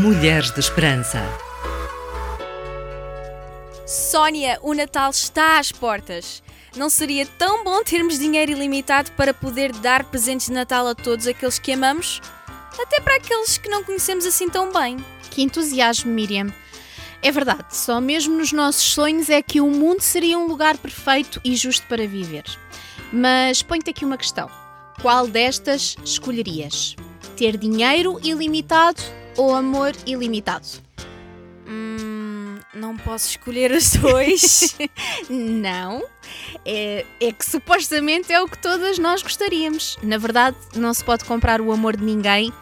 Mulheres de Esperança. Sónia, o Natal está às portas. Não seria tão bom termos dinheiro ilimitado para poder dar presentes de Natal a todos aqueles que amamos? Até para aqueles que não conhecemos assim tão bem. Que entusiasmo, Miriam. É verdade, só mesmo nos nossos sonhos é que o mundo seria um lugar perfeito e justo para viver. Mas ponho-te aqui uma questão: qual destas escolherias? Ter dinheiro ilimitado ou amor ilimitado? Hum, não posso escolher os dois. não. É, é que supostamente é o que todas nós gostaríamos. Na verdade, não se pode comprar o amor de ninguém,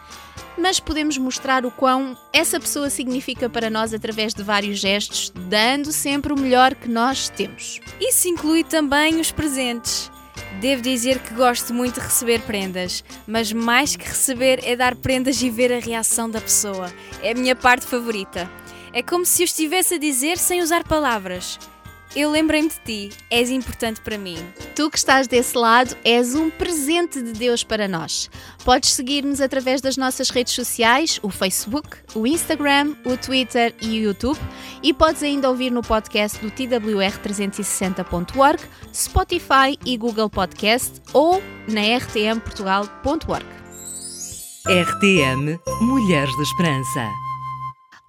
mas podemos mostrar o quão essa pessoa significa para nós através de vários gestos, dando sempre o melhor que nós temos. Isso inclui também os presentes. Devo dizer que gosto muito de receber prendas, mas mais que receber é dar prendas e ver a reação da pessoa. É a minha parte favorita. É como se eu estivesse a dizer sem usar palavras. Eu lembrei-me de ti, és importante para mim. Tu que estás desse lado és um presente de Deus para nós. Podes seguir-nos através das nossas redes sociais, o Facebook, o Instagram, o Twitter e o YouTube, e podes ainda ouvir no podcast do TWR360.org, Spotify e Google Podcast ou na rtmportugal.org. RTM Mulheres de Esperança.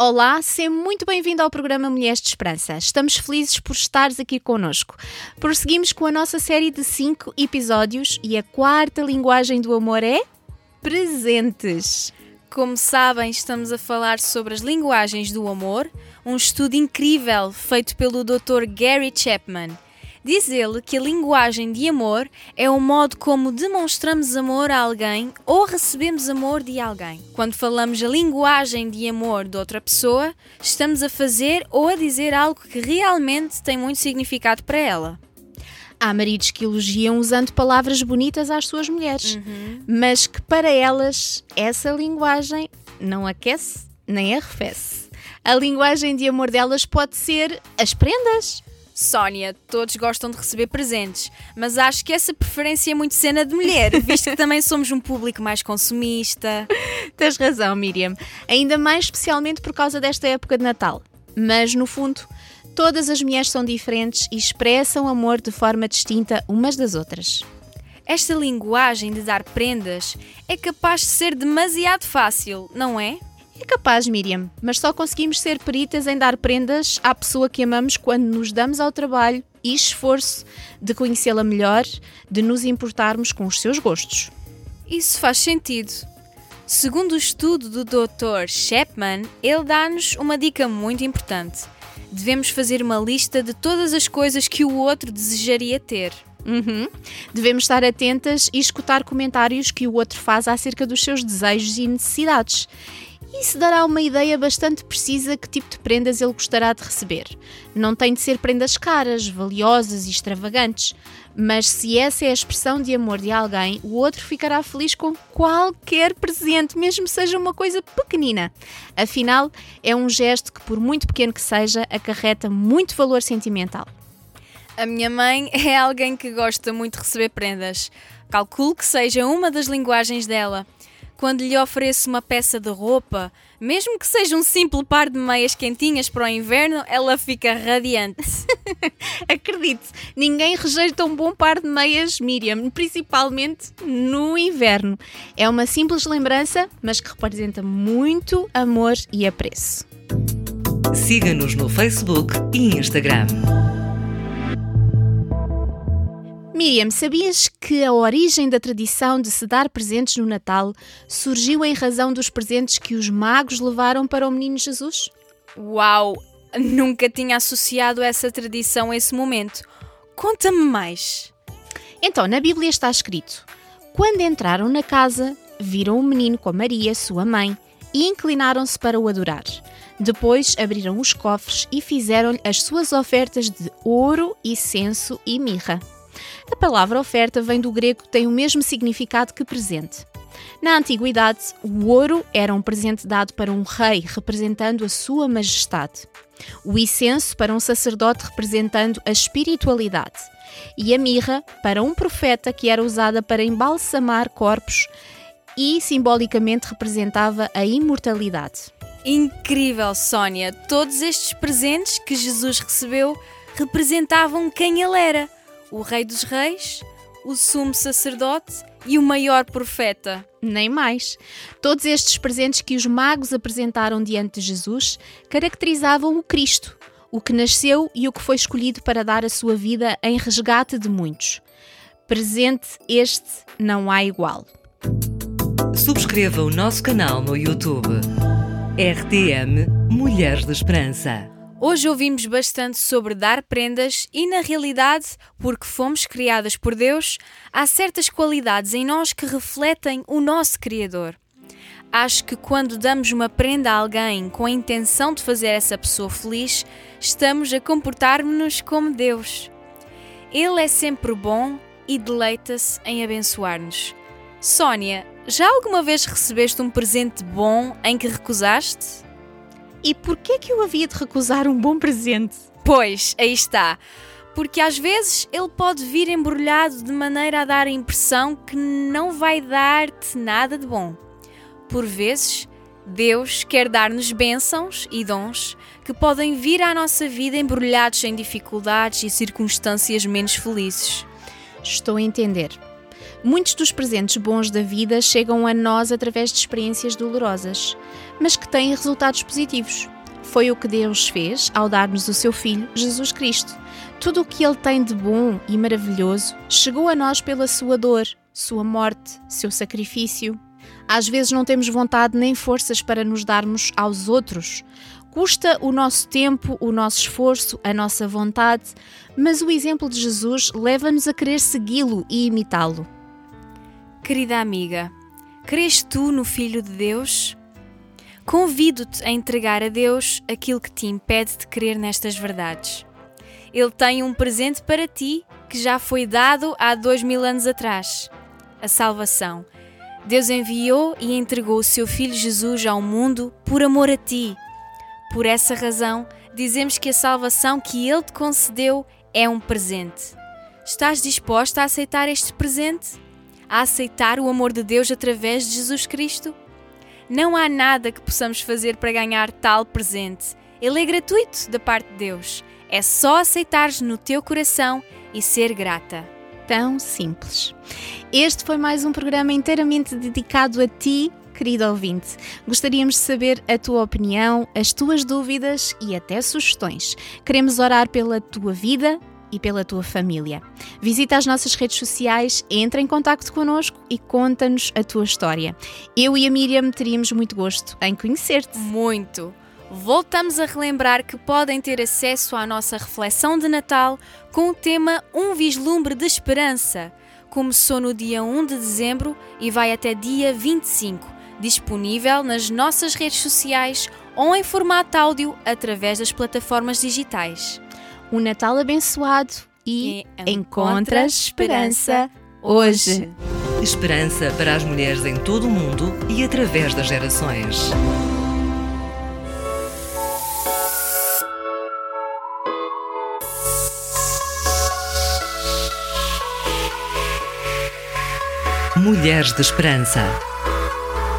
Olá, seja muito bem-vindo ao programa Mulheres de Esperança. Estamos felizes por estares aqui connosco. Prosseguimos com a nossa série de 5 episódios e a quarta linguagem do amor é presentes. Como sabem, estamos a falar sobre as linguagens do amor, um estudo incrível feito pelo Dr. Gary Chapman. Diz ele que a linguagem de amor é o modo como demonstramos amor a alguém ou recebemos amor de alguém. Quando falamos a linguagem de amor de outra pessoa, estamos a fazer ou a dizer algo que realmente tem muito significado para ela. Há maridos que elogiam usando palavras bonitas às suas mulheres, uhum. mas que para elas essa linguagem não aquece nem arrefece. A linguagem de amor delas pode ser as prendas, Sónia, todos gostam de receber presentes, mas acho que essa preferência é muito cena de mulher, visto que também somos um público mais consumista. Tens razão, Miriam. Ainda mais especialmente por causa desta época de Natal. Mas, no fundo, todas as mulheres são diferentes e expressam amor de forma distinta umas das outras. Esta linguagem de dar prendas é capaz de ser demasiado fácil, não é? É capaz, Miriam, mas só conseguimos ser peritas em dar prendas à pessoa que amamos quando nos damos ao trabalho e esforço de conhecê-la melhor, de nos importarmos com os seus gostos. Isso faz sentido. Segundo o estudo do Dr. Chapman, ele dá-nos uma dica muito importante. Devemos fazer uma lista de todas as coisas que o outro desejaria ter. Uhum. Devemos estar atentas e escutar comentários que o outro faz acerca dos seus desejos e necessidades. Isso dará uma ideia bastante precisa que tipo de prendas ele gostará de receber. Não tem de ser prendas caras, valiosas e extravagantes, mas se essa é a expressão de amor de alguém, o outro ficará feliz com qualquer presente, mesmo seja uma coisa pequenina. Afinal, é um gesto que, por muito pequeno que seja, acarreta muito valor sentimental. A minha mãe é alguém que gosta muito de receber prendas. Calculo que seja uma das linguagens dela quando lhe ofereço uma peça de roupa, mesmo que seja um simples par de meias quentinhas para o inverno, ela fica radiante. Acredite, ninguém rejeita um bom par de meias, Miriam, principalmente no inverno. É uma simples lembrança, mas que representa muito amor e apreço. Siga-nos no Facebook e Instagram. Miriam, sabias que a origem da tradição de se dar presentes no Natal surgiu em razão dos presentes que os magos levaram para o menino Jesus? Uau! Nunca tinha associado essa tradição a esse momento. Conta-me mais. Então, na Bíblia está escrito: Quando entraram na casa, viram o menino com Maria, sua mãe, e inclinaram-se para o adorar. Depois abriram os cofres e fizeram-lhe as suas ofertas de ouro, incenso e mirra. A palavra oferta vem do grego que tem o mesmo significado que presente. Na antiguidade, o ouro era um presente dado para um rei, representando a sua majestade. O incenso para um sacerdote, representando a espiritualidade. E a mirra para um profeta, que era usada para embalsamar corpos e simbolicamente representava a imortalidade. Incrível, Sónia! Todos estes presentes que Jesus recebeu representavam quem ele era: o Rei dos Reis, o Sumo Sacerdote e o maior profeta. Nem mais. Todos estes presentes que os magos apresentaram diante de Jesus caracterizavam o Cristo, o que nasceu e o que foi escolhido para dar a sua vida em resgate de muitos. Presente este não há igual. Subscreva o nosso canal no YouTube. RTM Mulheres de Esperança. Hoje ouvimos bastante sobre dar prendas e, na realidade, porque fomos criadas por Deus, há certas qualidades em nós que refletem o nosso Criador. Acho que quando damos uma prenda a alguém com a intenção de fazer essa pessoa feliz, estamos a comportar-nos como Deus. Ele é sempre bom e deleita-se em abençoar-nos. Sónia, já alguma vez recebeste um presente bom em que recusaste? E porquê que eu havia de recusar um bom presente? Pois, aí está. Porque às vezes ele pode vir embrulhado de maneira a dar a impressão que não vai dar-te nada de bom. Por vezes, Deus quer dar-nos bênçãos e dons que podem vir à nossa vida embrulhados em dificuldades e circunstâncias menos felizes. Estou a entender. Muitos dos presentes bons da vida chegam a nós através de experiências dolorosas, mas que têm resultados positivos. Foi o que Deus fez ao dar-nos o seu Filho, Jesus Cristo. Tudo o que Ele tem de bom e maravilhoso chegou a nós pela sua dor, sua morte, seu sacrifício. Às vezes não temos vontade nem forças para nos darmos aos outros. Custa o nosso tempo, o nosso esforço, a nossa vontade, mas o exemplo de Jesus leva-nos a querer segui-lo e imitá-lo. Querida amiga, crês tu no Filho de Deus? Convido-te a entregar a Deus aquilo que te impede de crer nestas verdades. Ele tem um presente para ti que já foi dado há dois mil anos atrás: a salvação. Deus enviou e entregou o seu Filho Jesus ao mundo por amor a ti. Por essa razão, dizemos que a salvação que Ele te concedeu é um presente. Estás disposta a aceitar este presente? A aceitar o amor de Deus através de Jesus Cristo? Não há nada que possamos fazer para ganhar tal presente. Ele é gratuito da parte de Deus. É só aceitares no teu coração e ser grata. Tão simples. Este foi mais um programa inteiramente dedicado a ti, querido ouvinte. Gostaríamos de saber a tua opinião, as tuas dúvidas e até sugestões. Queremos orar pela tua vida e pela tua família. Visita as nossas redes sociais, entra em contato connosco e conta-nos a tua história. Eu e a Miriam teríamos muito gosto em conhecer-te. Muito! Voltamos a relembrar que podem ter acesso à nossa reflexão de Natal com o tema Um Vislumbre de Esperança. Começou no dia 1 de dezembro e vai até dia 25, disponível nas nossas redes sociais ou em formato áudio através das plataformas digitais. Um Natal abençoado e, e encontras esperança hoje. Esperança para as mulheres em todo o mundo e através das gerações. Mulheres de Esperança.